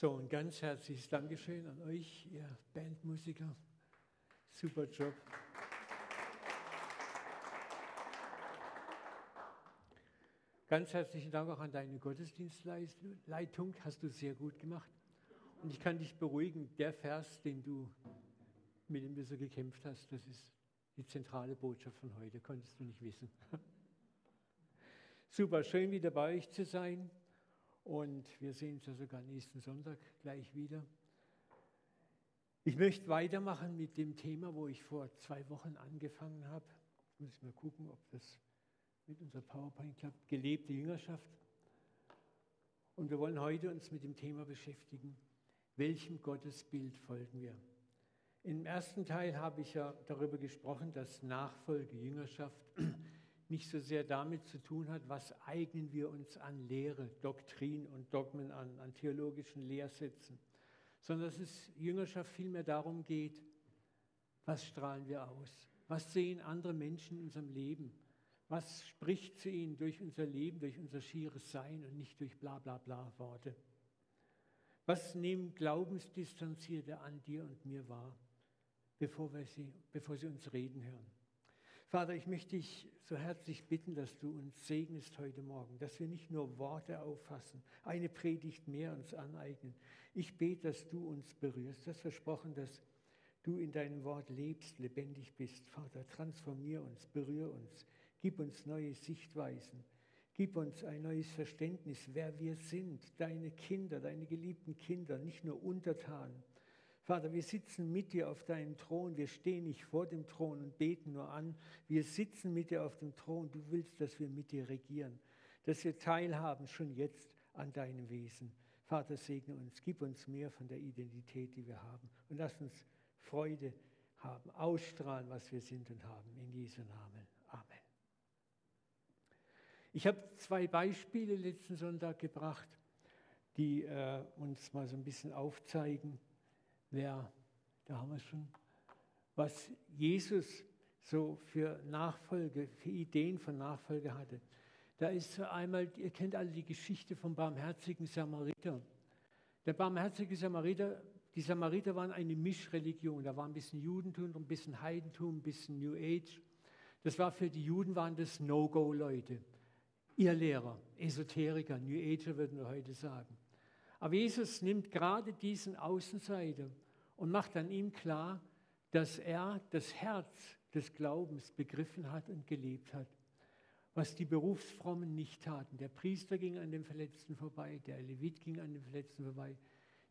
So, ein ganz herzliches Dankeschön an euch, ihr Bandmusiker. Super Job. Ganz herzlichen Dank auch an deine Gottesdienstleitung. Hast du sehr gut gemacht. Und ich kann dich beruhigen, der Vers, den du mit dem du so gekämpft hast, das ist die zentrale Botschaft von heute, konntest du nicht wissen. Super, schön wieder bei euch zu sein. Und wir sehen uns ja sogar nächsten Sonntag gleich wieder. Ich möchte weitermachen mit dem Thema, wo ich vor zwei Wochen angefangen habe. Ich muss mal gucken, ob das mit unserer PowerPoint klappt. Gelebte Jüngerschaft. Und wir wollen heute uns mit dem Thema beschäftigen. Welchem Gottesbild folgen wir? Im ersten Teil habe ich ja darüber gesprochen, dass Nachfolge, Jüngerschaft nicht so sehr damit zu tun hat, was eignen wir uns an Lehre, Doktrin und Dogmen an, an theologischen Lehrsätzen, sondern dass es Jüngerschaft vielmehr darum geht, was strahlen wir aus? Was sehen andere Menschen in unserem Leben? Was spricht zu ihnen durch unser Leben, durch unser schieres Sein und nicht durch bla bla bla Worte? Was nehmen Glaubensdistanzierte an dir und mir wahr, bevor, wir sie, bevor sie uns reden hören? Vater, ich möchte dich so herzlich bitten, dass du uns segnest heute Morgen, dass wir nicht nur Worte auffassen, eine Predigt mehr uns aneignen. Ich bete, dass du uns berührst. Das versprochen, dass du in deinem Wort lebst, lebendig bist. Vater, transformier uns, berühr uns, gib uns neue Sichtweisen. Gib uns ein neues Verständnis, wer wir sind, deine Kinder, deine geliebten Kinder, nicht nur Untertanen, Vater, wir sitzen mit dir auf deinem Thron. Wir stehen nicht vor dem Thron und beten nur an. Wir sitzen mit dir auf dem Thron. Du willst, dass wir mit dir regieren, dass wir teilhaben schon jetzt an deinem Wesen. Vater, segne uns. Gib uns mehr von der Identität, die wir haben. Und lass uns Freude haben, ausstrahlen, was wir sind und haben. In Jesu Namen. Amen. Ich habe zwei Beispiele letzten Sonntag gebracht, die äh, uns mal so ein bisschen aufzeigen, wer, da haben wir schon, was Jesus so für Nachfolge, für Ideen von Nachfolge hatte. Da ist so einmal, ihr kennt alle die Geschichte vom barmherzigen Samariter. Der barmherzige Samariter, die Samariter waren eine Mischreligion. Da war ein bisschen Judentum, ein bisschen Heidentum, ein bisschen New Age. Das war für die Juden waren das No-Go-Leute. Ihr Lehrer, Esoteriker, New Ager würden wir heute sagen. Aber Jesus nimmt gerade diesen Außenseiter und macht an ihm klar, dass er das Herz des Glaubens begriffen hat und gelebt hat, was die Berufsfrommen nicht taten. Der Priester ging an dem Verletzten vorbei, der Levit ging an dem Verletzten vorbei,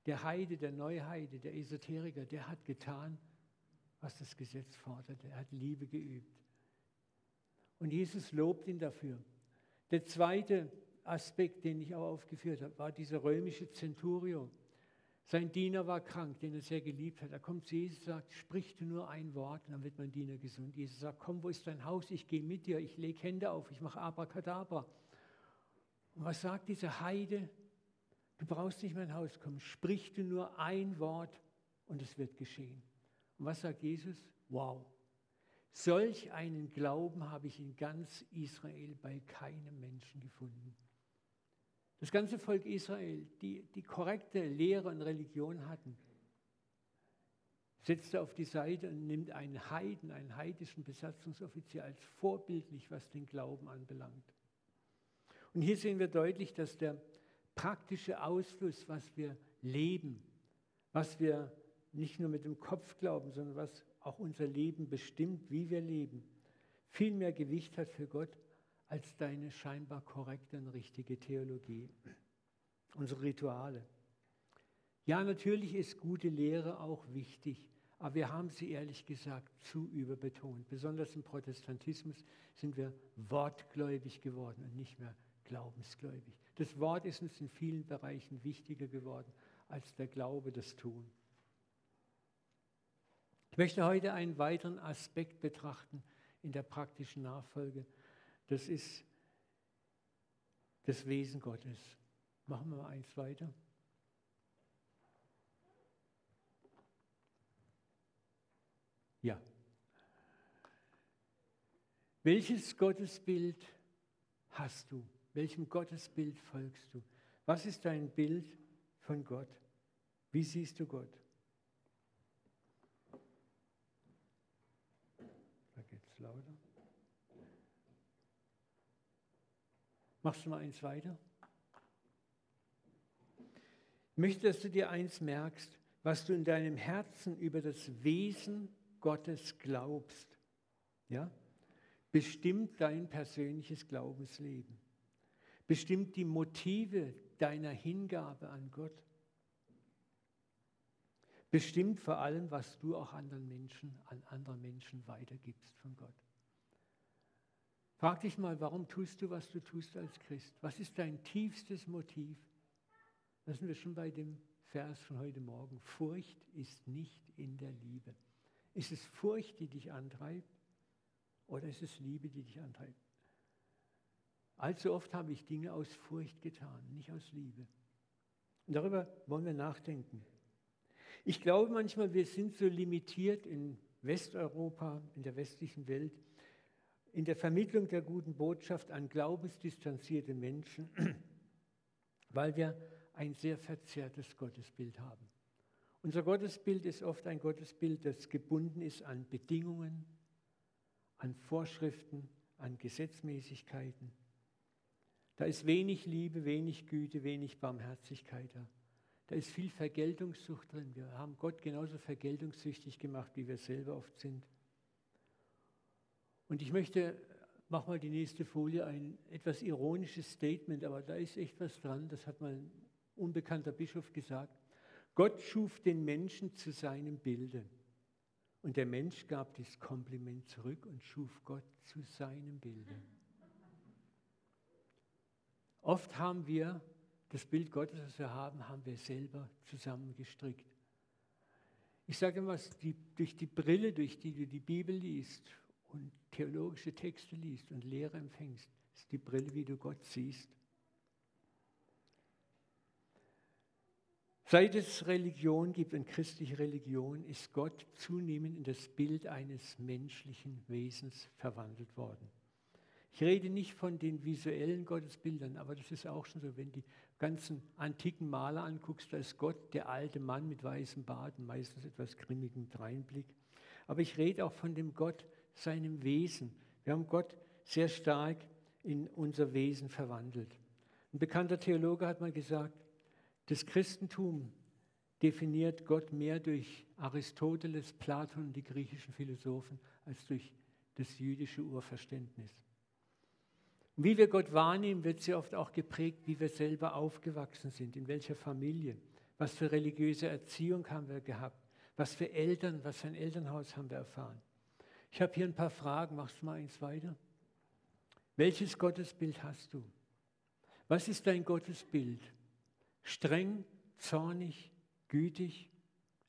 der Heide, der Neuheide, der Esoteriker, der hat getan, was das Gesetz forderte. Er hat Liebe geübt. Und Jesus lobt ihn dafür. Der zweite Aspekt, den ich auch aufgeführt habe, war dieser römische Centurio. Sein Diener war krank, den er sehr geliebt hat. Da kommt zu Jesus und sagt, sprich du nur ein Wort, und dann wird mein Diener gesund. Jesus sagt, komm, wo ist dein Haus? Ich gehe mit dir, ich lege Hände auf, ich mache Abracadabra. Und was sagt dieser Heide? Du brauchst nicht in mein Haus kommen, sprich du nur ein Wort und es wird geschehen. Und was sagt Jesus? Wow, solch einen Glauben habe ich in ganz Israel bei keinem Menschen gefunden. Das ganze Volk Israel, die die korrekte Lehre und Religion hatten, setzte auf die Seite und nimmt einen Heiden, einen heidischen Besatzungsoffizier als vorbildlich, was den Glauben anbelangt. Und hier sehen wir deutlich, dass der praktische Ausfluss, was wir leben, was wir nicht nur mit dem Kopf glauben, sondern was auch unser Leben bestimmt, wie wir leben, viel mehr Gewicht hat für Gott als deine scheinbar korrekte und richtige Theologie, unsere Rituale. Ja, natürlich ist gute Lehre auch wichtig, aber wir haben sie ehrlich gesagt zu überbetont. Besonders im Protestantismus sind wir wortgläubig geworden und nicht mehr glaubensgläubig. Das Wort ist uns in vielen Bereichen wichtiger geworden als der Glaube, das Tun. Ich möchte heute einen weiteren Aspekt betrachten in der praktischen Nachfolge das ist das Wesen Gottes. Machen wir mal eins weiter. Ja. Welches Gottesbild hast du? Welchem Gottesbild folgst du? Was ist dein Bild von Gott? Wie siehst du Gott? Da geht es lauter. Machst du mal eins weiter? Ich möchte, dass du dir eins merkst, was du in deinem Herzen über das Wesen Gottes glaubst. Ja? Bestimmt dein persönliches Glaubensleben. Bestimmt die Motive deiner Hingabe an Gott. Bestimmt vor allem, was du auch anderen Menschen, an andere Menschen weitergibst von Gott. Frag dich mal, warum tust du, was du tust als Christ? Was ist dein tiefstes Motiv? Da sind wir schon bei dem Vers von heute Morgen. Furcht ist nicht in der Liebe. Ist es Furcht, die dich antreibt? Oder ist es Liebe, die dich antreibt? Allzu oft habe ich Dinge aus Furcht getan, nicht aus Liebe. Und darüber wollen wir nachdenken. Ich glaube manchmal, wir sind so limitiert in Westeuropa, in der westlichen Welt, in der Vermittlung der guten Botschaft an glaubensdistanzierte Menschen, weil wir ein sehr verzerrtes Gottesbild haben. Unser Gottesbild ist oft ein Gottesbild, das gebunden ist an Bedingungen, an Vorschriften, an Gesetzmäßigkeiten. Da ist wenig Liebe, wenig Güte, wenig Barmherzigkeit da. Da ist viel Vergeltungssucht drin. Wir haben Gott genauso vergeltungssüchtig gemacht, wie wir selber oft sind. Und ich möchte, mach mal die nächste Folie, ein etwas ironisches Statement, aber da ist echt was dran. Das hat mal ein unbekannter Bischof gesagt. Gott schuf den Menschen zu seinem Bilde. Und der Mensch gab das Kompliment zurück und schuf Gott zu seinem Bilde. Oft haben wir das Bild Gottes, das wir haben, haben wir selber zusammengestrickt. Ich sage immer, durch die Brille, durch die du die Bibel liest und theologische Texte liest und Lehre empfängst, ist die Brille, wie du Gott siehst. Seit es Religion gibt und christliche Religion, ist Gott zunehmend in das Bild eines menschlichen Wesens verwandelt worden. Ich rede nicht von den visuellen Gottesbildern, aber das ist auch schon so, wenn die ganzen antiken Maler anguckst, da ist Gott der alte Mann mit weißem Bart und meistens etwas grimmigem Dreinblick. Aber ich rede auch von dem Gott, seinem Wesen. Wir haben Gott sehr stark in unser Wesen verwandelt. Ein bekannter Theologe hat mal gesagt, das Christentum definiert Gott mehr durch Aristoteles, Platon und die griechischen Philosophen als durch das jüdische Urverständnis. Und wie wir Gott wahrnehmen, wird sehr oft auch geprägt, wie wir selber aufgewachsen sind, in welcher Familie, was für religiöse Erziehung haben wir gehabt, was für Eltern, was für ein Elternhaus haben wir erfahren. Ich habe hier ein paar Fragen. Machst du mal eins weiter? Welches Gottesbild hast du? Was ist dein Gottesbild? Streng, zornig, gütig,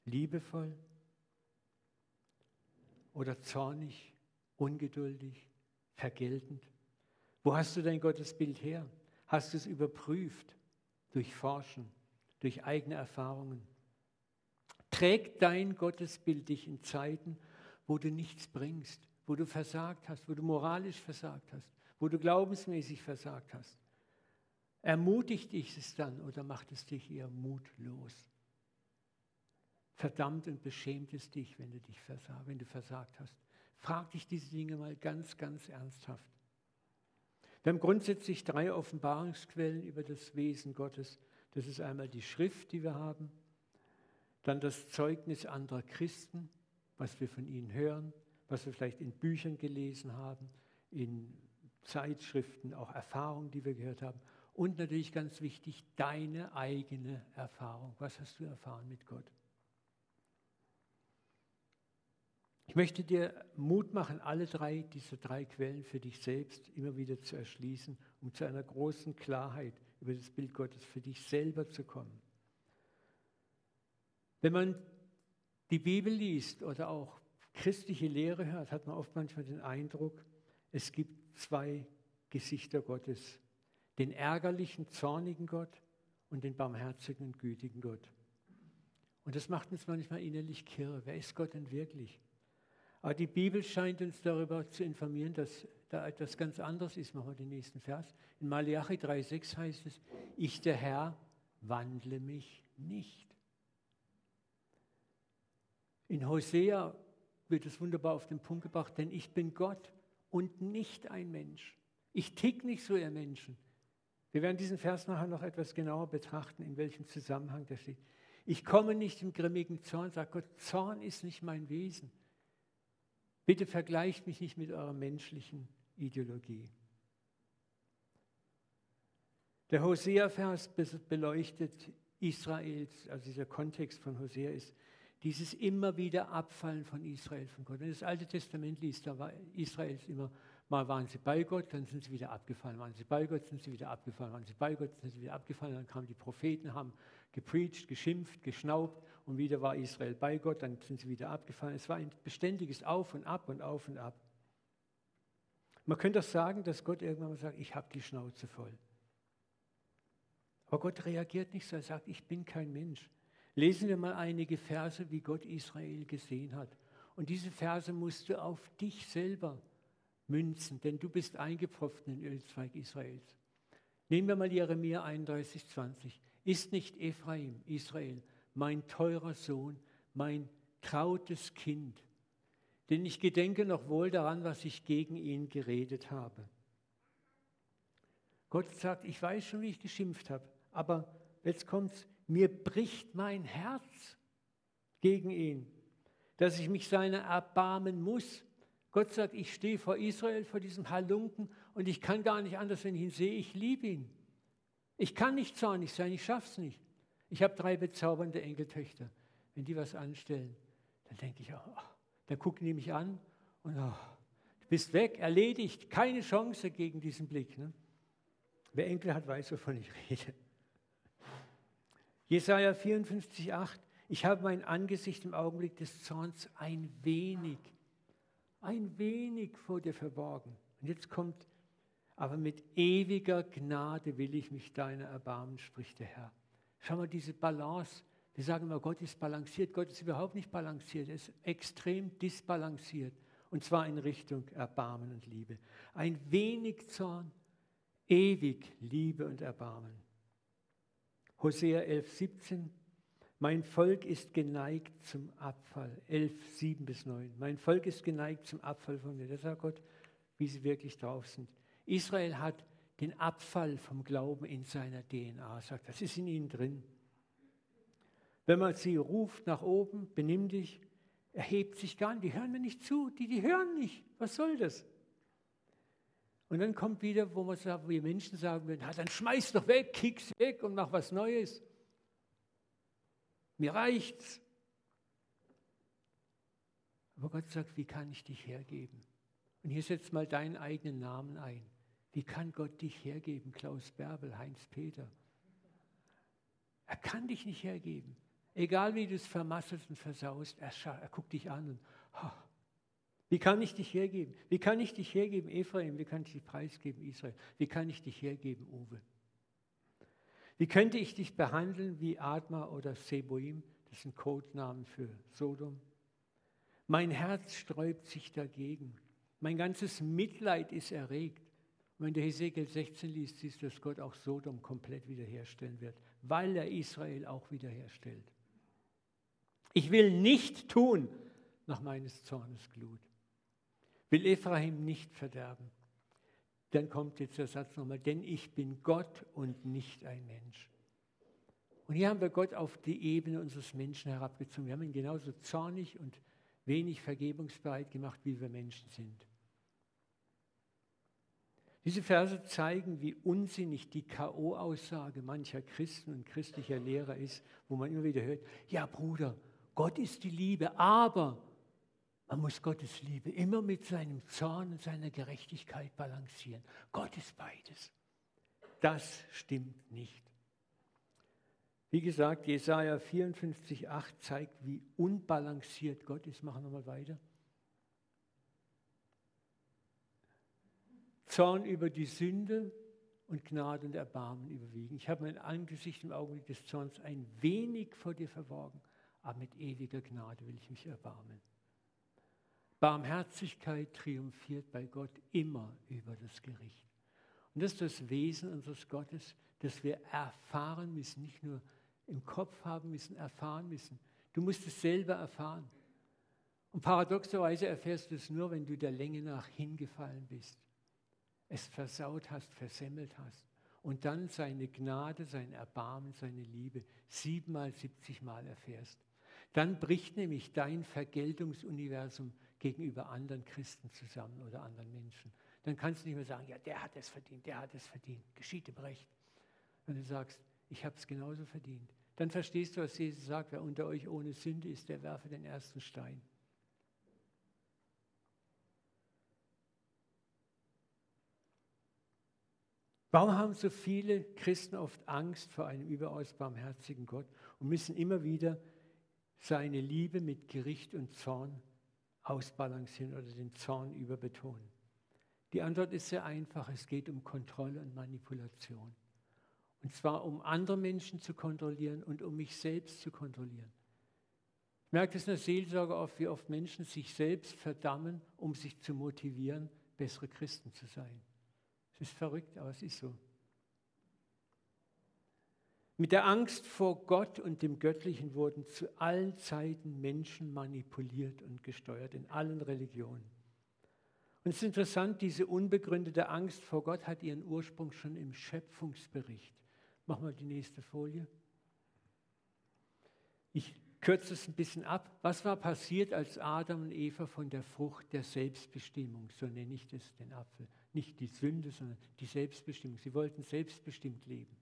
liebevoll? Oder zornig, ungeduldig, vergeltend? Wo hast du dein Gottesbild her? Hast du es überprüft, durch Forschen, durch eigene Erfahrungen? Trägt dein Gottesbild dich in Zeiten, wo du nichts bringst, wo du versagt hast, wo du moralisch versagt hast, wo du glaubensmäßig versagt hast. Ermutigt dich es dann oder macht es dich eher mutlos? Verdammt und beschämt es dich, wenn du dich versagt, wenn du versagt hast. Frag dich diese Dinge mal ganz, ganz ernsthaft. Wir haben grundsätzlich drei Offenbarungsquellen über das Wesen Gottes. Das ist einmal die Schrift, die wir haben, dann das Zeugnis anderer Christen was wir von ihnen hören, was wir vielleicht in Büchern gelesen haben, in Zeitschriften, auch Erfahrungen, die wir gehört haben. Und natürlich ganz wichtig, deine eigene Erfahrung. Was hast du erfahren mit Gott? Ich möchte dir Mut machen, alle drei, diese drei Quellen für dich selbst immer wieder zu erschließen, um zu einer großen Klarheit über das Bild Gottes für dich selber zu kommen. Wenn man die Bibel liest oder auch christliche Lehre hört, hat man oft manchmal den Eindruck, es gibt zwei Gesichter Gottes. Den ärgerlichen, zornigen Gott und den barmherzigen und gütigen Gott. Und das macht uns manchmal innerlich kirre. Wer ist Gott denn wirklich? Aber die Bibel scheint uns darüber zu informieren, dass da etwas ganz anderes ist. Machen wir den nächsten Vers. In Malachi 3,6 heißt es: Ich, der Herr, wandle mich nicht. In Hosea wird es wunderbar auf den Punkt gebracht, denn ich bin Gott und nicht ein Mensch. Ich tick nicht so, ihr Menschen. Wir werden diesen Vers nachher noch etwas genauer betrachten, in welchem Zusammenhang der steht. Ich komme nicht im grimmigen Zorn, sagt Gott, Zorn ist nicht mein Wesen. Bitte vergleicht mich nicht mit eurer menschlichen Ideologie. Der Hosea-Vers beleuchtet Israels, also dieser Kontext von Hosea ist dieses immer wieder Abfallen von Israel von Gott. Wenn das Alte Testament liest, da war Israels immer, mal waren sie bei Gott, dann sind sie wieder abgefallen, waren sie bei Gott, sind sie wieder abgefallen, waren sie bei Gott, sind sie wieder abgefallen, dann kamen die Propheten, haben gepreacht, geschimpft, geschnaubt und wieder war Israel bei Gott, dann sind sie wieder abgefallen. Es war ein beständiges Auf und Ab und Auf und Ab. Man könnte auch sagen, dass Gott irgendwann mal sagt, ich habe die Schnauze voll. Aber Gott reagiert nicht so, er sagt, ich bin kein Mensch. Lesen wir mal einige Verse, wie Gott Israel gesehen hat. Und diese Verse musst du auf dich selber münzen, denn du bist eingepfropft in den Ölzweig Israels. Nehmen wir mal Jeremia 31, 20. Ist nicht Ephraim, Israel, mein teurer Sohn, mein trautes Kind? Denn ich gedenke noch wohl daran, was ich gegen ihn geredet habe. Gott sagt, ich weiß schon, wie ich geschimpft habe, aber jetzt kommt's, mir bricht mein Herz gegen ihn, dass ich mich seiner erbarmen muss. Gott sagt, ich stehe vor Israel, vor diesem Halunken und ich kann gar nicht anders, wenn ich ihn sehe, ich liebe ihn. Ich kann nicht zornig sein, ich schaff's nicht. Ich habe drei bezaubernde Enkeltöchter. Wenn die was anstellen, dann denke ich, oh, dann gucken die mich an und oh, du bist weg, erledigt, keine Chance gegen diesen Blick. Ne? Wer Enkel hat, weiß, wovon ich rede. Jesaja 54, 8. Ich habe mein Angesicht im Augenblick des Zorns ein wenig, ein wenig vor dir verborgen. Und jetzt kommt aber mit ewiger Gnade will ich mich deiner erbarmen, spricht der Herr. Schau mal, diese Balance. Wir sagen immer, Gott ist balanciert. Gott ist überhaupt nicht balanciert. Er ist extrem disbalanciert. Und zwar in Richtung Erbarmen und Liebe. Ein wenig Zorn, ewig Liebe und Erbarmen. Hosea 11, 17. Mein Volk ist geneigt zum Abfall. 11, 7 bis 9. Mein Volk ist geneigt zum Abfall von mir. Das sagt Gott, wie sie wirklich drauf sind. Israel hat den Abfall vom Glauben in seiner DNA, sagt, das ist in ihnen drin. Wenn man sie ruft nach oben, benimm dich, erhebt sich gar nicht, die hören mir nicht zu, die, die hören nicht, was soll das? Und dann kommt wieder, wo man sagt, wir Menschen sagen würden, dann schmeiß doch weg, kick's weg und mach was Neues. Mir reicht's. Aber Gott sagt, wie kann ich dich hergeben? Und hier setzt mal deinen eigenen Namen ein. Wie kann Gott dich hergeben, Klaus Bärbel, Heinz Peter? Er kann dich nicht hergeben. Egal wie du es vermasselst und versaust, er, er guckt dich an und, oh, wie kann ich dich hergeben? Wie kann ich dich hergeben, Ephraim? Wie kann ich dich preisgeben, Israel? Wie kann ich dich hergeben, Uwe? Wie könnte ich dich behandeln wie Adma oder Seboim? Das sind Codenamen für Sodom. Mein Herz sträubt sich dagegen. Mein ganzes Mitleid ist erregt. Und wenn du Hesekiel 16 liest, siehst du, dass Gott auch Sodom komplett wiederherstellen wird, weil er Israel auch wiederherstellt. Ich will nicht tun nach meines Zornes Glut. Will Ephraim nicht verderben. Dann kommt jetzt der Satz nochmal, denn ich bin Gott und nicht ein Mensch. Und hier haben wir Gott auf die Ebene unseres Menschen herabgezogen. Wir haben ihn genauso zornig und wenig vergebungsbereit gemacht, wie wir Menschen sind. Diese Verse zeigen, wie unsinnig die K.O.-Aussage mancher Christen und christlicher Lehrer ist, wo man immer wieder hört, ja Bruder, Gott ist die Liebe, aber man muss Gottes Liebe immer mit seinem Zorn und seiner Gerechtigkeit balancieren. Gott ist beides. Das stimmt nicht. Wie gesagt, Jesaja 54,8 zeigt, wie unbalanciert Gott ist. Machen wir mal weiter. Zorn über die Sünde und Gnade und Erbarmen überwiegen. Ich habe mein Angesicht im Augenblick des Zorns ein wenig vor dir verborgen, aber mit ewiger Gnade will ich mich erbarmen. Barmherzigkeit triumphiert bei Gott immer über das Gericht. Und das ist das Wesen unseres Gottes, das wir erfahren müssen, nicht nur im Kopf haben müssen, erfahren müssen. Du musst es selber erfahren. Und paradoxerweise erfährst du es nur, wenn du der Länge nach hingefallen bist, es versaut hast, versemmelt hast und dann seine Gnade, sein Erbarmen, seine Liebe siebenmal, siebzigmal erfährst. Dann bricht nämlich dein Vergeltungsuniversum gegenüber anderen Christen zusammen oder anderen Menschen. Dann kannst du nicht mehr sagen, ja, der hat es verdient, der hat es verdient, geschieht im Recht. Wenn du sagst, ich habe es genauso verdient, dann verstehst du, was Jesus sagt, wer unter euch ohne Sünde ist, der werfe den ersten Stein. Warum haben so viele Christen oft Angst vor einem überaus barmherzigen Gott und müssen immer wieder seine Liebe mit Gericht und Zorn ausbalancieren oder den Zorn überbetonen? Die Antwort ist sehr einfach. Es geht um Kontrolle und Manipulation. Und zwar um andere Menschen zu kontrollieren und um mich selbst zu kontrollieren. Ich merke es in der Seelsorge oft, wie oft Menschen sich selbst verdammen, um sich zu motivieren, bessere Christen zu sein. Es ist verrückt, aber es ist so. Mit der Angst vor Gott und dem Göttlichen wurden zu allen Zeiten Menschen manipuliert und gesteuert, in allen Religionen. Und es ist interessant, diese unbegründete Angst vor Gott hat ihren Ursprung schon im Schöpfungsbericht. Mach mal die nächste Folie. Ich kürze es ein bisschen ab. Was war passiert, als Adam und Eva von der Frucht der Selbstbestimmung, so nenne ich das, den Apfel, nicht die Sünde, sondern die Selbstbestimmung. Sie wollten selbstbestimmt leben.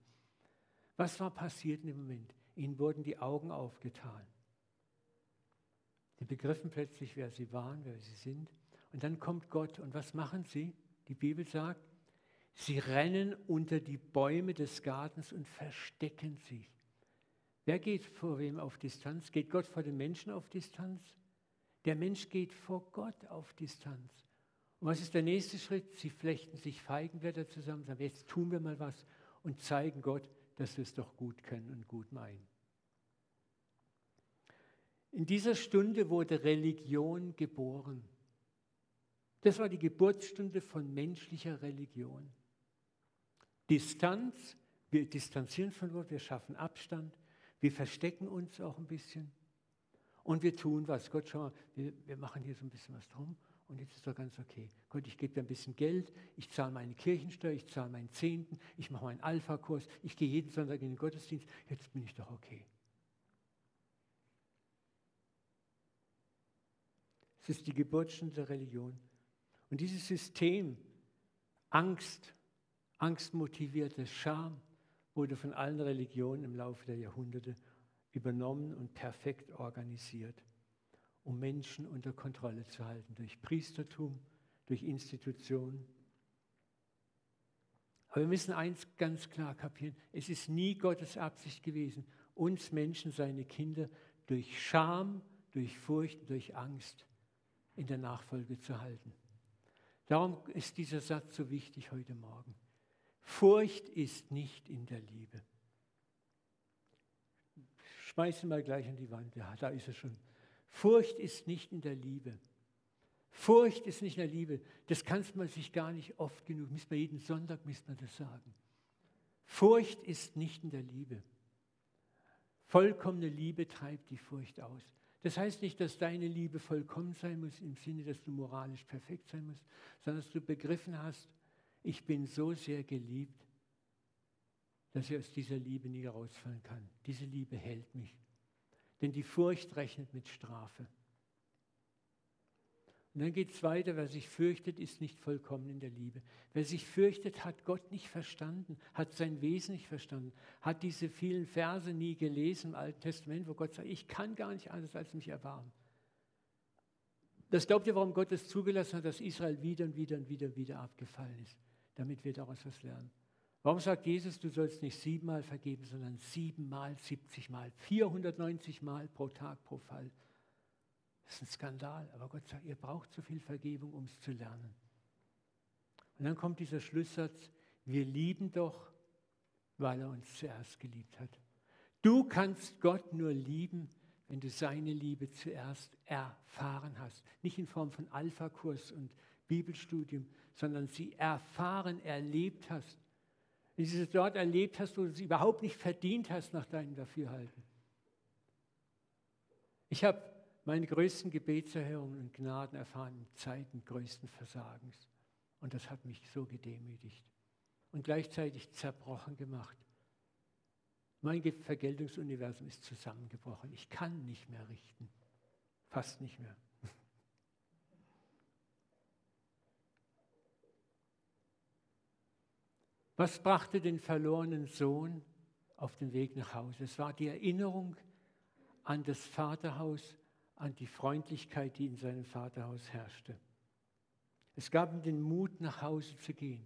Was war passiert in dem Moment? Ihnen wurden die Augen aufgetan. Sie begriffen plötzlich, wer sie waren, wer sie sind. Und dann kommt Gott. Und was machen sie? Die Bibel sagt, sie rennen unter die Bäume des Gartens und verstecken sich. Wer geht vor wem auf Distanz? Geht Gott vor den Menschen auf Distanz? Der Mensch geht vor Gott auf Distanz. Und was ist der nächste Schritt? Sie flechten sich Feigenblätter zusammen, sagen, jetzt tun wir mal was und zeigen Gott, dass wir es doch gut können und gut meinen. In dieser Stunde wurde Religion geboren. Das war die Geburtsstunde von menschlicher Religion. Distanz, wir distanzieren von Gott, wir schaffen Abstand, wir verstecken uns auch ein bisschen und wir tun was. Gott, schau mal, wir, wir machen hier so ein bisschen was drum und jetzt ist doch ganz okay. Gott, ich gebe dir ein bisschen Geld, ich zahle meine Kirchensteuer, ich zahle meinen Zehnten, ich mache meinen Alpha-Kurs, ich gehe jeden Sonntag in den Gottesdienst, jetzt bin ich doch okay. Es ist die Geburtsstunde der Religion. Und dieses System, Angst, angstmotivierte Scham, wurde von allen Religionen im Laufe der Jahrhunderte übernommen und perfekt organisiert um Menschen unter Kontrolle zu halten, durch Priestertum, durch Institutionen. Aber wir müssen eins ganz klar kapieren, es ist nie Gottes Absicht gewesen, uns Menschen, seine Kinder, durch Scham, durch Furcht, durch Angst in der Nachfolge zu halten. Darum ist dieser Satz so wichtig heute Morgen. Furcht ist nicht in der Liebe. Schmeißen mal gleich an die Wand. Ja, da ist er schon. Furcht ist nicht in der Liebe. Furcht ist nicht in der Liebe. Das kann man sich gar nicht oft genug, wir jeden Sonntag müssen wir das sagen. Furcht ist nicht in der Liebe. Vollkommene Liebe treibt die Furcht aus. Das heißt nicht, dass deine Liebe vollkommen sein muss, im Sinne, dass du moralisch perfekt sein musst, sondern dass du begriffen hast, ich bin so sehr geliebt, dass ich aus dieser Liebe nie rausfallen kann. Diese Liebe hält mich. Denn die Furcht rechnet mit Strafe. Und dann geht es weiter, wer sich fürchtet, ist nicht vollkommen in der Liebe. Wer sich fürchtet, hat Gott nicht verstanden, hat sein Wesen nicht verstanden, hat diese vielen Verse nie gelesen im Alten Testament, wo Gott sagt, ich kann gar nicht anders als mich erbarmen. Das glaubt ihr, warum Gott es zugelassen hat, dass Israel wieder und wieder und wieder und wieder abgefallen ist, damit wir daraus was lernen. Warum sagt Jesus, du sollst nicht siebenmal vergeben, sondern siebenmal, siebzigmal, 490 Mal pro Tag, pro Fall? Das ist ein Skandal. Aber Gott sagt, ihr braucht so viel Vergebung, um es zu lernen. Und dann kommt dieser Schlusssatz, wir lieben doch, weil er uns zuerst geliebt hat. Du kannst Gott nur lieben, wenn du seine Liebe zuerst erfahren hast. Nicht in Form von Alpha-Kurs und Bibelstudium, sondern sie erfahren, erlebt hast wie du es dort erlebt hast, wo du es überhaupt nicht verdient hast nach deinem Dafürhalten. Ich habe meine größten Gebetserhörungen und Gnaden erfahren in Zeiten größten Versagens. Und das hat mich so gedemütigt und gleichzeitig zerbrochen gemacht. Mein Vergeltungsuniversum ist zusammengebrochen. Ich kann nicht mehr richten. Fast nicht mehr. Was brachte den verlorenen Sohn auf den Weg nach Hause? Es war die Erinnerung an das Vaterhaus, an die Freundlichkeit, die in seinem Vaterhaus herrschte. Es gab ihm den Mut, nach Hause zu gehen,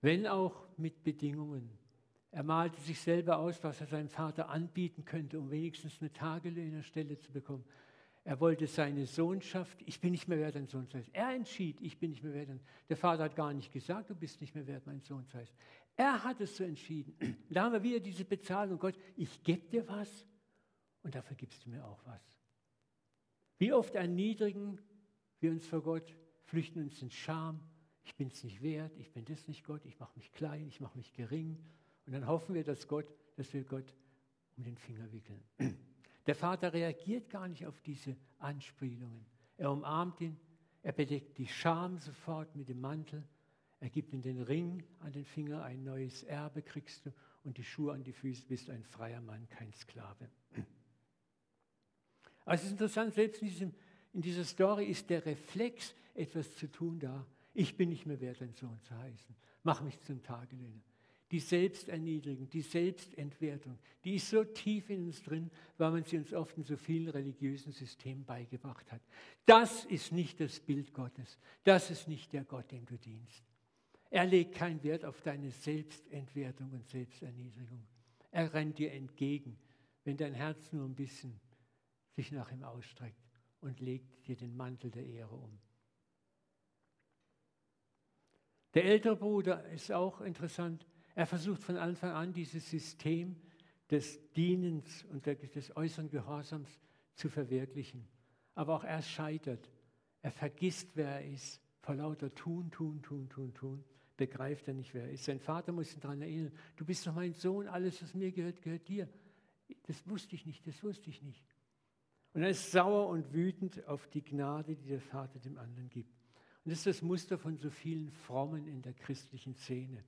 wenn auch mit Bedingungen. Er malte sich selber aus, was er seinem Vater anbieten könnte, um wenigstens eine Tagelöhnerstelle zu bekommen. Er wollte seine Sohnschaft, ich bin nicht mehr wert, ein Sohn zu heißen. Er entschied, ich bin nicht mehr wert. Der Vater hat gar nicht gesagt, du bist nicht mehr wert, mein Sohn zu heißen. Er hat es so entschieden. Da haben wir wieder diese Bezahlung. Gott, ich gebe dir was und dafür gibst du mir auch was. Wie oft erniedrigen wir uns vor Gott, flüchten uns in Scham. Ich bin es nicht wert, ich bin das nicht Gott, ich mache mich klein, ich mache mich gering. Und dann hoffen wir, dass Gott, dass wir Gott um den Finger wickeln. Der Vater reagiert gar nicht auf diese Anspielungen. Er umarmt ihn, er bedeckt die Scham sofort mit dem Mantel, er gibt ihm den Ring an den Finger, ein neues Erbe kriegst du und die Schuhe an die Füße, bist ein freier Mann, kein Sklave. Aber es ist interessant, selbst in, diesem, in dieser Story ist der Reflex, etwas zu tun da. Ich bin nicht mehr wert, ein Sohn zu heißen. Mach mich zum Tagelöhner die Selbsterniedrigung, die Selbstentwertung, die ist so tief in uns drin, weil man sie uns oft in so vielen religiösen Systemen beigebracht hat. Das ist nicht das Bild Gottes. Das ist nicht der Gott, dem du dienst. Er legt keinen Wert auf deine Selbstentwertung und Selbsterniedrigung. Er rennt dir entgegen, wenn dein Herz nur ein bisschen sich nach ihm ausstreckt und legt dir den Mantel der Ehre um. Der ältere Bruder ist auch interessant. Er versucht von Anfang an dieses System des Dienens und des äußeren Gehorsams zu verwirklichen. Aber auch er scheitert. Er vergisst, wer er ist. Vor lauter Tun, Tun, Tun, Tun, Tun begreift er nicht, wer er ist. Sein Vater muss ihn daran erinnern, du bist doch mein Sohn, alles, was mir gehört, gehört dir. Das wusste ich nicht, das wusste ich nicht. Und er ist sauer und wütend auf die Gnade, die der Vater dem anderen gibt. Und das ist das Muster von so vielen Frommen in der christlichen Szene.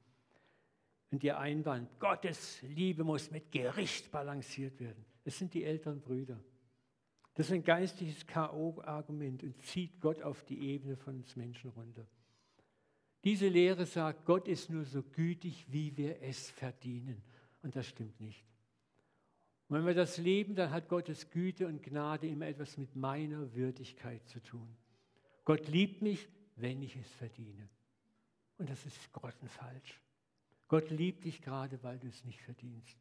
Und ihr Einwand, Gottes Liebe muss mit Gericht balanciert werden. Das sind die älteren Brüder. Das ist ein geistliches K.O.-Argument und zieht Gott auf die Ebene von uns Menschen runter. Diese Lehre sagt, Gott ist nur so gütig, wie wir es verdienen. Und das stimmt nicht. Und wenn wir das leben, dann hat Gottes Güte und Gnade immer etwas mit meiner Würdigkeit zu tun. Gott liebt mich, wenn ich es verdiene. Und das ist grottenfalsch. Gott liebt dich gerade, weil du es nicht verdienst.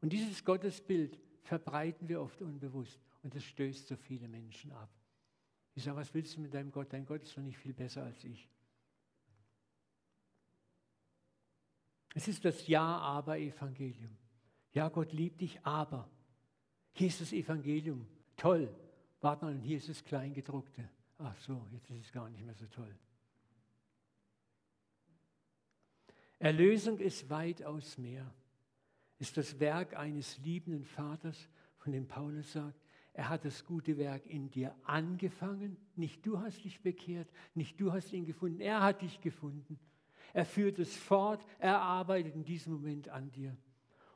Und dieses Gottesbild verbreiten wir oft unbewusst und das stößt so viele Menschen ab. Ich sage, was willst du mit deinem Gott? Dein Gott ist doch nicht viel besser als ich. Es ist das Ja-Aber-Evangelium. Ja, Gott liebt dich, aber. Hier ist das Evangelium. Toll. Warte mal, hier ist das Kleingedruckte. Ach so, jetzt ist es gar nicht mehr so toll. Erlösung ist weitaus mehr. Ist das Werk eines liebenden Vaters, von dem Paulus sagt, er hat das gute Werk in dir angefangen. Nicht du hast dich bekehrt, nicht du hast ihn gefunden, er hat dich gefunden. Er führt es fort, er arbeitet in diesem Moment an dir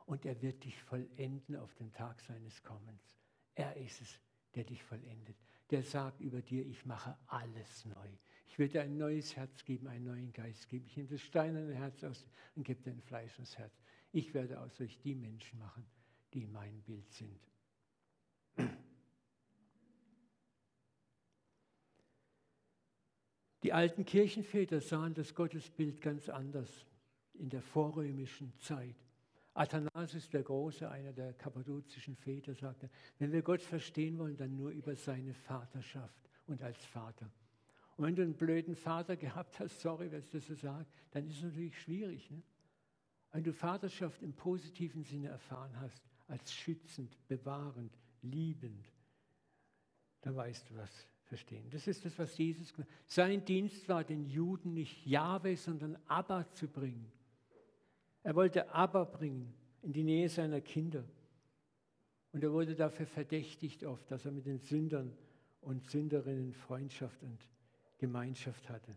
und er wird dich vollenden auf dem Tag seines Kommens. Er ist es, der dich vollendet. Der sagt über dir, ich mache alles neu. Ich will dir ein neues Herz geben, einen neuen Geist geben. Ich nehme das steinerne Herz aus und gebe dir ein fleischendes Herz. Ich werde aus euch die Menschen machen, die mein Bild sind. Die alten Kirchenväter sahen das Gottesbild ganz anders in der vorrömischen Zeit. Athanasius der Große, einer der kappadozischen Väter, sagte, wenn wir Gott verstehen wollen, dann nur über seine Vaterschaft und als Vater. Und wenn du einen blöden Vater gehabt hast, sorry, wenn ich das so sage, dann ist es natürlich schwierig. Ne? Wenn du Vaterschaft im positiven Sinne erfahren hast, als schützend, bewahrend, liebend, dann weißt du was verstehen. Das ist das, was Jesus gemacht hat. Sein Dienst war, den Juden nicht Jahwe, sondern Abba zu bringen. Er wollte Abba bringen in die Nähe seiner Kinder. Und er wurde dafür verdächtigt oft, dass er mit den Sündern und Sünderinnen Freundschaft und Gemeinschaft hatte.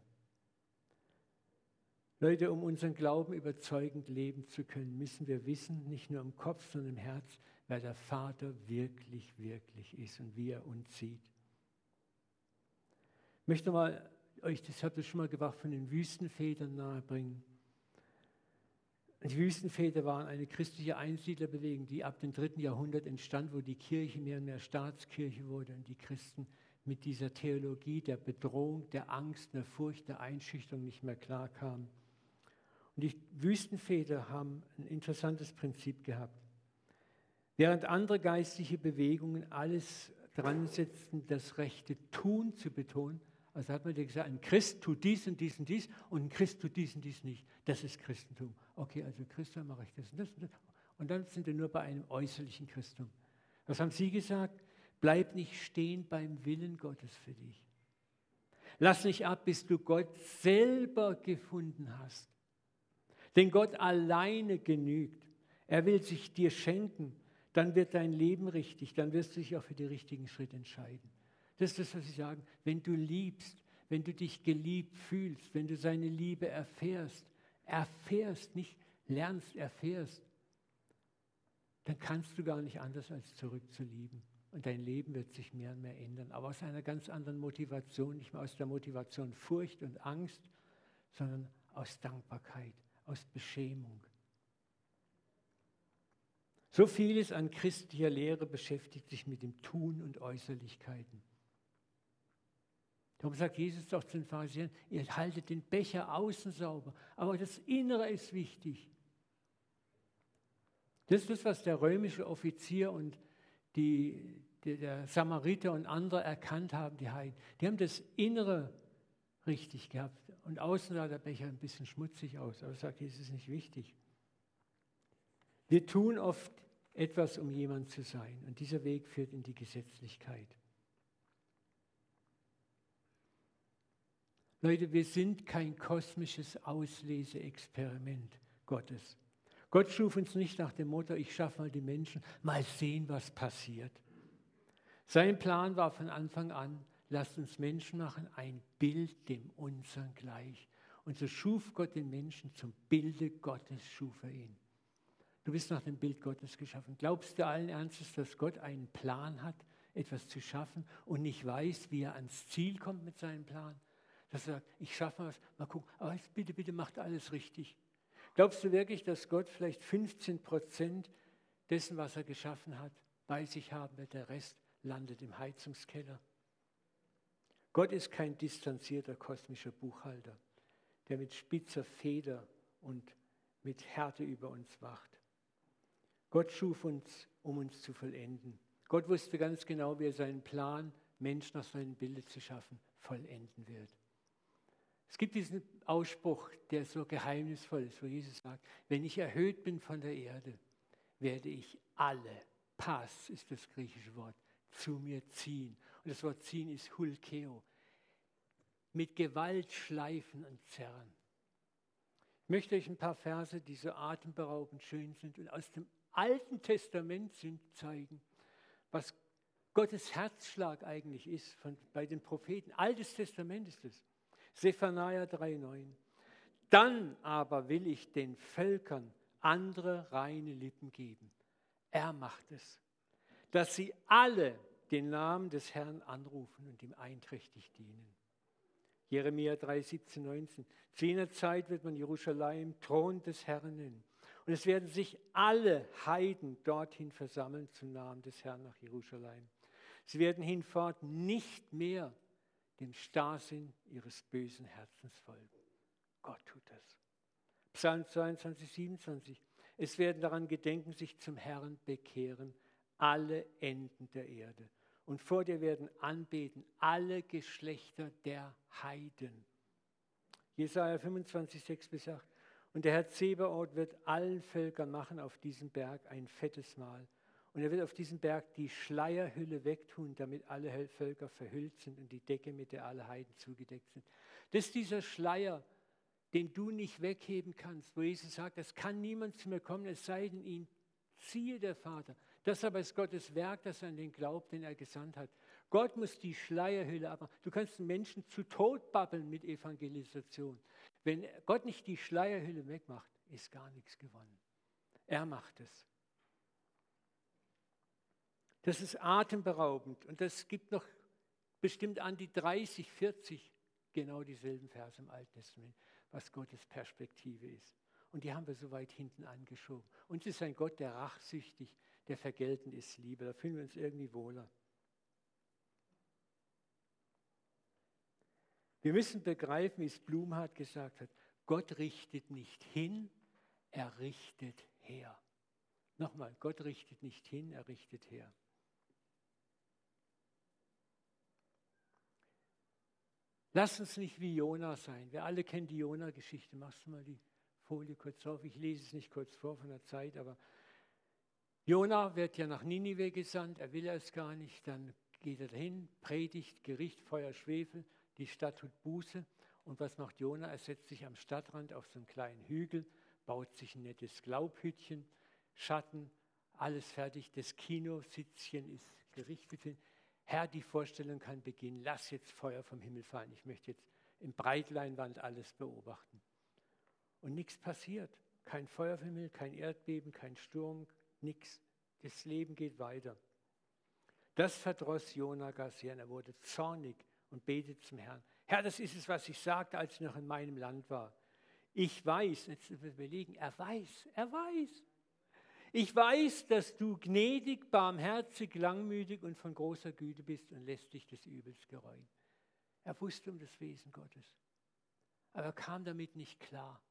Leute, um unseren Glauben überzeugend leben zu können, müssen wir wissen, nicht nur im Kopf, sondern im Herz, wer der Vater wirklich, wirklich ist und wie er uns sieht. Ich möchte mal euch, das habt ihr schon mal gemacht, von den Wüstenvätern nahebringen. Die Wüstenväter waren eine christliche Einsiedlerbewegung, die ab dem dritten Jahrhundert entstand, wo die Kirche mehr und mehr Staatskirche wurde und die Christen mit dieser Theologie der Bedrohung, der Angst, der Furcht, der Einschüchterung nicht mehr klarkamen. Und die Wüstenväter haben ein interessantes Prinzip gehabt. Während andere geistliche Bewegungen alles dran setzten, das rechte Tun zu betonen, also hat man dir gesagt, ein Christ tut dies und dies und dies und ein Christ tut dies und dies nicht. Das ist Christentum. Okay, also Christen mache ich das und das und das. Und dann sind wir nur bei einem äußerlichen Christum. Was haben Sie gesagt? Bleib nicht stehen beim Willen Gottes für dich. Lass nicht ab, bis du Gott selber gefunden hast. Denn Gott alleine genügt. Er will sich dir schenken. Dann wird dein Leben richtig. Dann wirst du dich auch für die richtigen Schritte entscheiden. Das ist das, was Sie sagen. Wenn du liebst, wenn du dich geliebt fühlst, wenn du seine Liebe erfährst, erfährst, nicht lernst, erfährst, dann kannst du gar nicht anders als zurückzulieben. Und dein Leben wird sich mehr und mehr ändern. Aber aus einer ganz anderen Motivation, nicht mehr aus der Motivation Furcht und Angst, sondern aus Dankbarkeit, aus Beschämung. So vieles an christlicher Lehre beschäftigt sich mit dem Tun und Äußerlichkeiten. Darum sagt Jesus doch zu den Pharisäern, ihr haltet den Becher außen sauber, aber das Innere ist wichtig. Das ist das, was der römische Offizier und die, die, der Samariter und andere erkannt haben, die Heiden. Die haben das Innere richtig gehabt. Und außen sah der Becher ein bisschen schmutzig aus, aber sagt, es ist nicht wichtig. Wir tun oft etwas, um jemand zu sein. Und dieser Weg führt in die Gesetzlichkeit. Leute, wir sind kein kosmisches Ausleseexperiment Gottes. Gott schuf uns nicht nach dem Motto, ich schaffe mal die Menschen, mal sehen, was passiert. Sein Plan war von Anfang an, lasst uns Menschen machen, ein Bild dem unseren gleich. Und so schuf Gott den Menschen zum Bilde Gottes, schuf er ihn. Du bist nach dem Bild Gottes geschaffen. Glaubst du allen Ernstes, dass Gott einen Plan hat, etwas zu schaffen und nicht weiß, wie er ans Ziel kommt mit seinem Plan? dass er sagt, ich schaffe was, mal gucken, aber bitte, bitte macht alles richtig. Glaubst du wirklich, dass Gott vielleicht 15 Prozent dessen, was er geschaffen hat, bei sich haben wird? Der Rest landet im Heizungskeller. Gott ist kein distanzierter kosmischer Buchhalter, der mit spitzer Feder und mit Härte über uns wacht. Gott schuf uns, um uns zu vollenden. Gott wusste ganz genau, wie er seinen Plan, Menschen nach seinem Bilde zu schaffen, vollenden wird. Es gibt diesen Ausspruch, der so geheimnisvoll ist, wo Jesus sagt, wenn ich erhöht bin von der Erde, werde ich alle, Pass ist das griechische Wort, zu mir ziehen. Und das Wort ziehen ist Hulkeo, mit Gewalt schleifen und zerren. Ich möchte euch ein paar Verse, die so atemberaubend schön sind und aus dem Alten Testament sind, zeigen, was Gottes Herzschlag eigentlich ist von, bei den Propheten. Altes Testament ist es. Zephaniah 3,9. Dann aber will ich den Völkern andere reine Lippen geben. Er macht es, dass sie alle den Namen des Herrn anrufen und ihm einträchtig dienen. Jeremia 3, 17, 19. Zu jener Zeit wird man Jerusalem Thron des Herrn nennen. Und es werden sich alle Heiden dorthin versammeln zum Namen des Herrn nach Jerusalem. Sie werden hinfort nicht mehr dem Starrsinn ihres bösen Herzens folgen. Gott tut das. Psalm 22, 27. Es werden daran gedenken, sich zum Herrn bekehren, alle Enden der Erde. Und vor dir werden anbeten alle Geschlechter der Heiden. Jesaja 25, 6 bis 8. Und der Herr Zebaoth wird allen Völkern machen auf diesem Berg ein fettes Mahl und er wird auf diesem Berg die Schleierhülle wegtun, damit alle Völker verhüllt sind und die Decke, mit der alle Heiden zugedeckt sind. Das ist dieser Schleier, den du nicht wegheben kannst, wo Jesus sagt, es kann niemand zu mir kommen, es sei denn, ihn siehe der Vater. Das aber ist Gottes Werk, das an den glaubt, den er gesandt hat. Gott muss die Schleierhülle abmachen. Du kannst Menschen zu Tod babbeln mit Evangelisation. Wenn Gott nicht die Schleierhülle wegmacht, ist gar nichts gewonnen. Er macht es. Das ist atemberaubend und das gibt noch bestimmt an die 30, 40 genau dieselben Verse im Alten Testament, was Gottes Perspektive ist. Und die haben wir so weit hinten angeschoben. Uns ist ein Gott, der rachsüchtig, der vergeltend ist, Liebe. Da fühlen wir uns irgendwie wohler. Wir müssen begreifen, wie es Blumhardt gesagt hat, Gott richtet nicht hin, er richtet her. Nochmal, Gott richtet nicht hin, er richtet her. Lass uns nicht wie Jona sein. Wir alle kennen die Jona-Geschichte. Machst du mal die Folie kurz auf? Ich lese es nicht kurz vor von der Zeit, aber Jona wird ja nach Ninive gesandt. Er will es gar nicht. Dann geht er dahin, predigt, Gericht, Feuer, Schwefel. Die Stadt tut Buße. Und was macht Jona? Er setzt sich am Stadtrand auf so einen kleinen Hügel, baut sich ein nettes Glaubhütchen, Schatten, alles fertig. Das Kinositzchen ist gerichtet. Herr, die Vorstellung kann beginnen. Lass jetzt Feuer vom Himmel fallen. Ich möchte jetzt im Breitleinwand alles beobachten. Und nichts passiert. Kein Feuer vom Himmel, kein Erdbeben, kein Sturm, nichts. Das Leben geht weiter. Das verdross Jona sehr. Er wurde zornig und betet zum Herrn. Herr, das ist es, was ich sagte, als ich noch in meinem Land war. Ich weiß, jetzt überlegen, er weiß, er weiß. Ich weiß, dass du gnädig, barmherzig, langmütig und von großer Güte bist und lässt dich des Übels gereuen. Er wusste um das Wesen Gottes. Aber er kam damit nicht klar.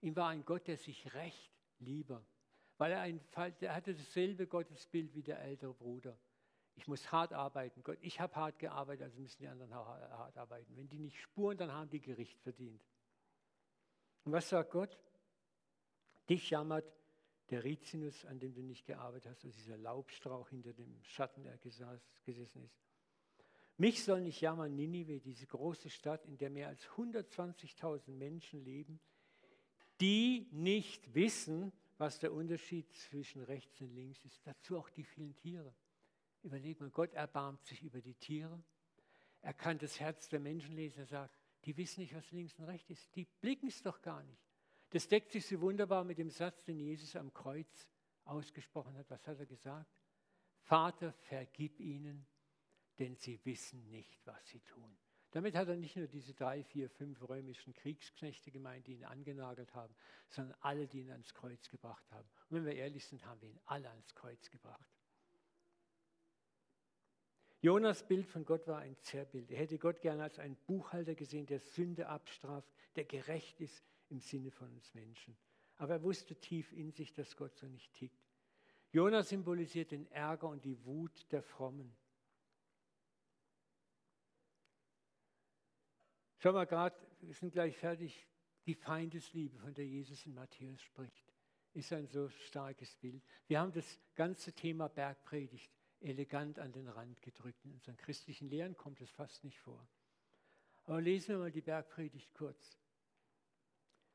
Ihm war ein Gott, der sich recht lieber, weil er, ein, er hatte dasselbe Gottesbild wie der ältere Bruder. Ich muss hart arbeiten. Gott, ich habe hart gearbeitet, also müssen die anderen hart arbeiten. Wenn die nicht spuren, dann haben die Gericht verdient. Und was sagt Gott? Dich jammert der Rizinus, an dem du nicht gearbeitet hast, also dieser Laubstrauch hinter dem Schatten, der gesessen ist. Mich soll nicht jammern, Ninive, diese große Stadt, in der mehr als 120.000 Menschen leben, die nicht wissen, was der Unterschied zwischen rechts und links ist. Dazu auch die vielen Tiere. Überleg mal, Gott erbarmt sich über die Tiere. Er kann das Herz der Menschen lesen. Er sagt, die wissen nicht, was links und rechts ist. Die blicken es doch gar nicht. Das deckt sich so wunderbar mit dem Satz, den Jesus am Kreuz ausgesprochen hat. Was hat er gesagt? Vater, vergib ihnen, denn sie wissen nicht, was sie tun. Damit hat er nicht nur diese drei, vier, fünf römischen Kriegsknechte gemeint, die ihn angenagelt haben, sondern alle, die ihn ans Kreuz gebracht haben. Und wenn wir ehrlich sind, haben wir ihn alle ans Kreuz gebracht. Jonas Bild von Gott war ein Zerrbild. Er hätte Gott gerne als einen Buchhalter gesehen, der Sünde abstraft, der gerecht ist, im Sinne von uns Menschen. Aber er wusste tief in sich, dass Gott so nicht tickt. Jona symbolisiert den Ärger und die Wut der Frommen. Schau mal gerade, wir sind gleich fertig. Die Feindesliebe, von der Jesus in Matthäus spricht, ist ein so starkes Bild. Wir haben das ganze Thema Bergpredigt elegant an den Rand gedrückt. In unseren christlichen Lehren kommt es fast nicht vor. Aber lesen wir mal die Bergpredigt kurz.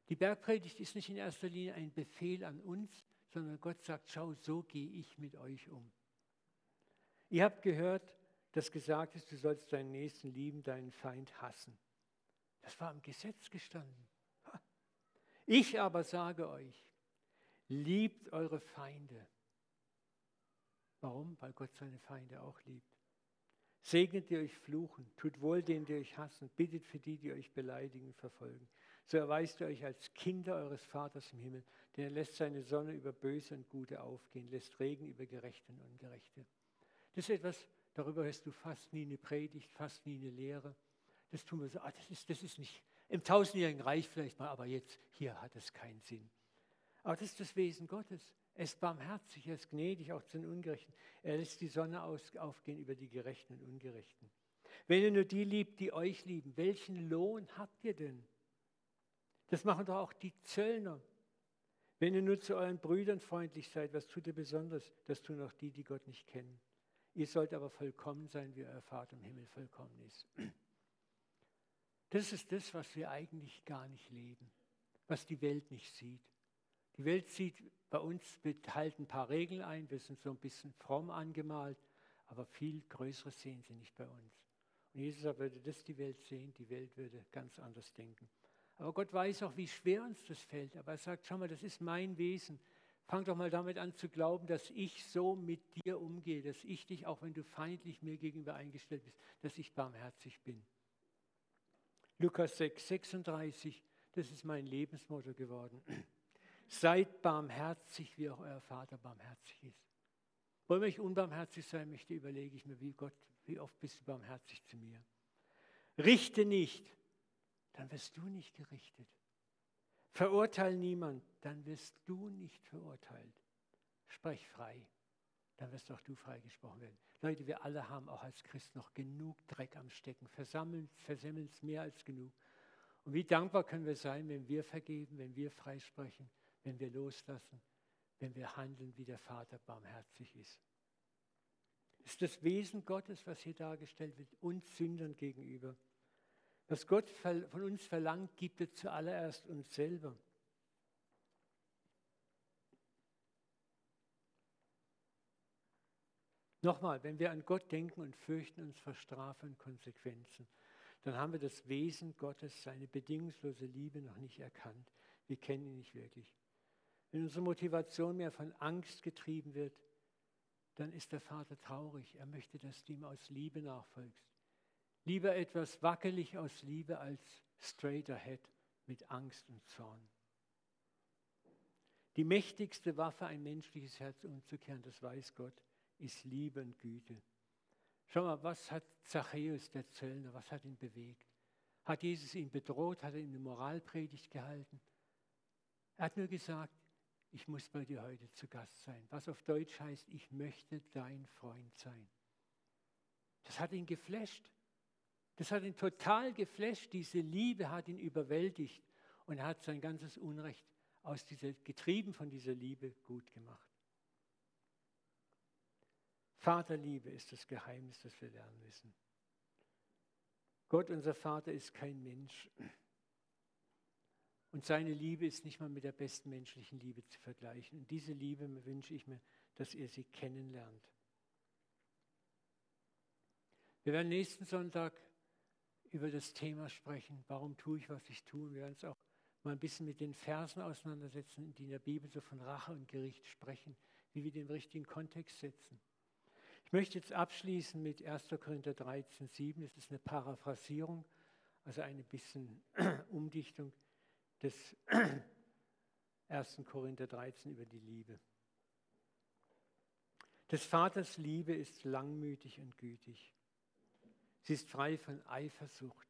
Die Bergpredigt ist nicht in erster Linie ein Befehl an uns, sondern Gott sagt, schau, so gehe ich mit euch um. Ihr habt gehört, dass gesagt ist, du sollst deinen Nächsten lieben, deinen Feind hassen. Das war im Gesetz gestanden. Ich aber sage euch, liebt eure Feinde. Warum? Weil Gott seine Feinde auch liebt. Segnet die euch fluchen, tut wohl denen, die euch hassen, bittet für die, die euch beleidigen verfolgen so erweist ihr euch als Kinder eures Vaters im Himmel, denn er lässt seine Sonne über Böse und Gute aufgehen, lässt Regen über Gerechte und Ungerechte. Das ist etwas, darüber hörst du fast nie eine Predigt, fast nie eine Lehre. Das tun wir so, ah, das, ist, das ist nicht im tausendjährigen Reich vielleicht mal, aber jetzt, hier hat es keinen Sinn. Aber das ist das Wesen Gottes. Er ist barmherzig, er ist gnädig auch zu den Ungerechten. Er lässt die Sonne aus, aufgehen über die Gerechten und Ungerechten. Wenn ihr nur die liebt, die euch lieben, welchen Lohn habt ihr denn? Das machen doch auch die Zöllner. Wenn ihr nur zu euren Brüdern freundlich seid, was tut ihr besonders? Das tun auch die, die Gott nicht kennen. Ihr sollt aber vollkommen sein, wie euer Vater im Himmel vollkommen ist. Das ist das, was wir eigentlich gar nicht leben, was die Welt nicht sieht. Die Welt sieht Bei uns halten ein paar Regeln ein, wir sind so ein bisschen fromm angemalt, aber viel Größeres sehen sie nicht bei uns. Und Jesus würde das die Welt sehen, die Welt würde ganz anders denken. Aber Gott weiß auch, wie schwer uns das fällt. Aber er sagt, schau mal, das ist mein Wesen. Fang doch mal damit an zu glauben, dass ich so mit dir umgehe, dass ich dich, auch wenn du feindlich mir gegenüber eingestellt bist, dass ich barmherzig bin. Lukas 6, 36, das ist mein Lebensmotto geworden. Seid barmherzig, wie auch euer Vater barmherzig ist. Wollen ich unbarmherzig sein möchte, überlege ich mir, wie Gott, wie oft bist du barmherzig zu mir? Richte nicht, dann wirst du nicht gerichtet. Verurteile niemand, dann wirst du nicht verurteilt. Sprech frei, dann wirst auch du freigesprochen werden. Leute, wir alle haben auch als Christ noch genug Dreck am Stecken, versammeln, es mehr als genug. Und wie dankbar können wir sein, wenn wir vergeben, wenn wir freisprechen, wenn wir loslassen, wenn wir handeln, wie der Vater barmherzig ist. Ist das Wesen Gottes, was hier dargestellt wird, uns Sündern gegenüber. Was Gott von uns verlangt, gibt er zuallererst uns selber. Nochmal, wenn wir an Gott denken und fürchten uns vor Strafe und Konsequenzen, dann haben wir das Wesen Gottes, seine bedingungslose Liebe noch nicht erkannt. Wir kennen ihn nicht wirklich. Wenn unsere Motivation mehr von Angst getrieben wird, dann ist der Vater traurig. Er möchte, dass du ihm aus Liebe nachfolgst. Lieber etwas wackelig aus Liebe als straight ahead mit Angst und Zorn. Die mächtigste Waffe, ein menschliches Herz umzukehren, das weiß Gott, ist Liebe und Güte. Schau mal, was hat Zachäus, der Zöllner, was hat ihn bewegt? Hat Jesus ihn bedroht? Hat er ihm eine Moralpredigt gehalten? Er hat nur gesagt, ich muss bei dir heute zu Gast sein. Was auf Deutsch heißt, ich möchte dein Freund sein. Das hat ihn geflasht. Das hat ihn total geflasht. Diese Liebe hat ihn überwältigt und hat sein ganzes Unrecht aus dieser, getrieben von dieser Liebe gut gemacht. Vaterliebe ist das Geheimnis, das wir lernen müssen. Gott, unser Vater, ist kein Mensch. Und seine Liebe ist nicht mal mit der besten menschlichen Liebe zu vergleichen. Und diese Liebe wünsche ich mir, dass ihr sie kennenlernt. Wir werden nächsten Sonntag über das Thema sprechen, warum tue ich, was ich tue. Wir werden uns auch mal ein bisschen mit den Versen auseinandersetzen, die in der Bibel so von Rache und Gericht sprechen, wie wir den richtigen Kontext setzen. Ich möchte jetzt abschließen mit 1. Korinther 13, 7. Das ist eine Paraphrasierung, also eine bisschen Umdichtung des 1. Korinther 13 über die Liebe. Des Vaters Liebe ist langmütig und gütig. Sie ist frei von Eifersucht.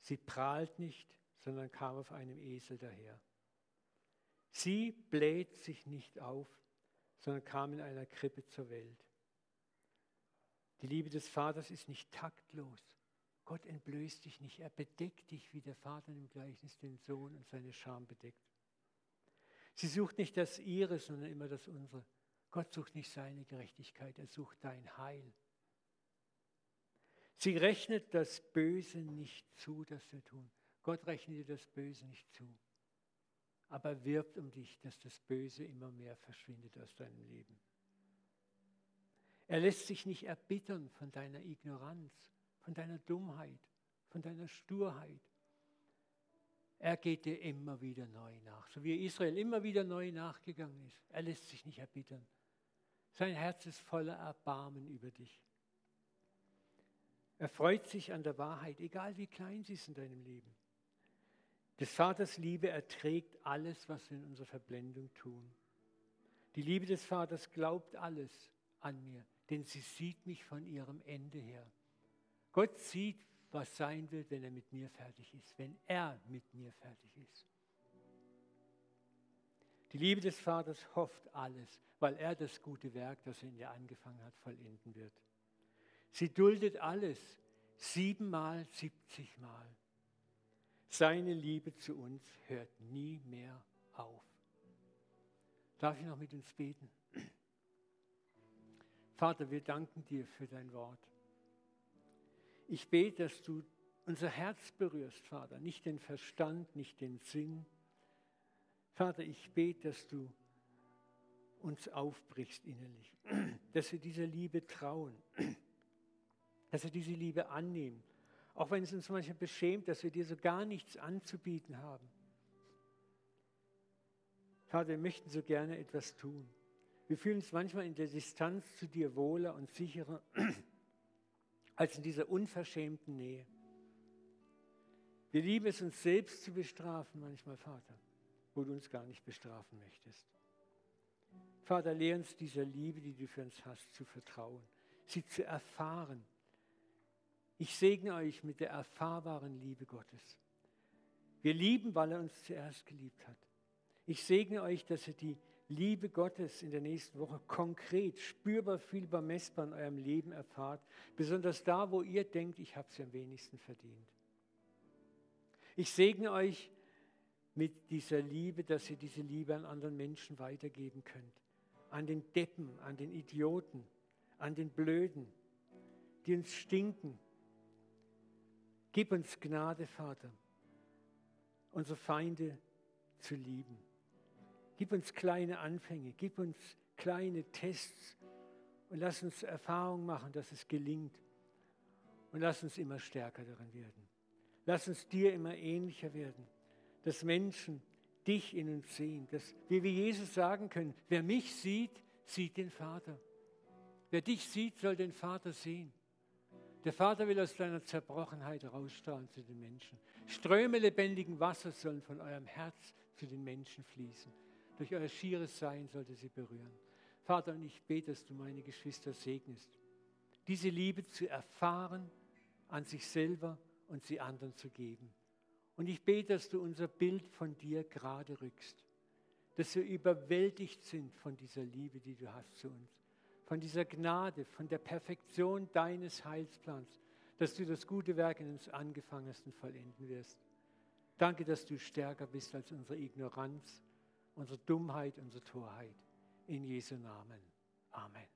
Sie prahlt nicht, sondern kam auf einem Esel daher. Sie bläht sich nicht auf, sondern kam in einer Krippe zur Welt. Die Liebe des Vaters ist nicht taktlos. Gott entblößt dich nicht. Er bedeckt dich, wie der Vater im Gleichnis den Sohn und seine Scham bedeckt. Sie sucht nicht das ihre, sondern immer das unsere. Gott sucht nicht seine Gerechtigkeit, er sucht dein Heil. Sie rechnet das Böse nicht zu, das wir tun. Gott rechnet dir das Böse nicht zu. Aber wirbt um dich, dass das Böse immer mehr verschwindet aus deinem Leben. Er lässt sich nicht erbittern von deiner Ignoranz, von deiner Dummheit, von deiner Sturheit. Er geht dir immer wieder neu nach, so wie Israel immer wieder neu nachgegangen ist. Er lässt sich nicht erbittern. Sein Herz ist voller Erbarmen über dich. Er freut sich an der Wahrheit, egal wie klein sie ist in deinem Leben. Des Vaters Liebe erträgt alles, was wir in unserer Verblendung tun. Die Liebe des Vaters glaubt alles an mir, denn sie sieht mich von ihrem Ende her. Gott sieht, was sein wird, wenn er mit mir fertig ist, wenn er mit mir fertig ist. Die Liebe des Vaters hofft alles, weil er das gute Werk, das er in dir angefangen hat, vollenden wird. Sie duldet alles, siebenmal, siebzigmal. Seine Liebe zu uns hört nie mehr auf. Darf ich noch mit uns beten? Vater, wir danken dir für dein Wort. Ich bete, dass du unser Herz berührst, Vater, nicht den Verstand, nicht den Sinn. Vater, ich bete, dass du uns aufbrichst innerlich, dass wir dieser Liebe trauen, dass wir diese Liebe annehmen, auch wenn es uns manchmal beschämt, dass wir dir so gar nichts anzubieten haben. Vater, wir möchten so gerne etwas tun. Wir fühlen uns manchmal in der Distanz zu dir wohler und sicherer als in dieser unverschämten Nähe. Wir lieben es, uns selbst zu bestrafen manchmal, Vater, wo du uns gar nicht bestrafen möchtest. Vater, lehre uns dieser Liebe, die du für uns hast, zu vertrauen, sie zu erfahren. Ich segne euch mit der erfahrbaren Liebe Gottes. Wir lieben, weil er uns zuerst geliebt hat. Ich segne euch, dass ihr die Liebe Gottes in der nächsten Woche konkret, spürbar, fühlbar, messbar in eurem Leben erfahrt. Besonders da, wo ihr denkt, ich habe es am wenigsten verdient. Ich segne euch mit dieser Liebe, dass ihr diese Liebe an anderen Menschen weitergeben könnt. An den Deppen, an den Idioten, an den Blöden, die uns stinken. Gib uns Gnade, Vater, unsere Feinde zu lieben. Gib uns kleine Anfänge, gib uns kleine Tests und lass uns Erfahrung machen, dass es gelingt. Und lass uns immer stärker darin werden. Lass uns dir immer ähnlicher werden, dass Menschen dich in uns sehen, dass wir wie Jesus sagen können, wer mich sieht, sieht den Vater. Wer dich sieht, soll den Vater sehen. Der Vater will aus deiner Zerbrochenheit rausstrahlen zu den Menschen. Ströme lebendigen Wassers sollen von eurem Herz zu den Menschen fließen durch euer schieres Sein sollte sie berühren. Vater, und ich bete, dass du meine Geschwister segnest, diese Liebe zu erfahren, an sich selber und sie anderen zu geben. Und ich bete, dass du unser Bild von dir gerade rückst, dass wir überwältigt sind von dieser Liebe, die du hast zu uns, von dieser Gnade, von der Perfektion deines Heilsplans, dass du das gute Werk in uns angefangen hast und vollenden wirst. Danke, dass du stärker bist als unsere Ignoranz unsere Dummheit, unsere Torheit. In Jesu Namen. Amen.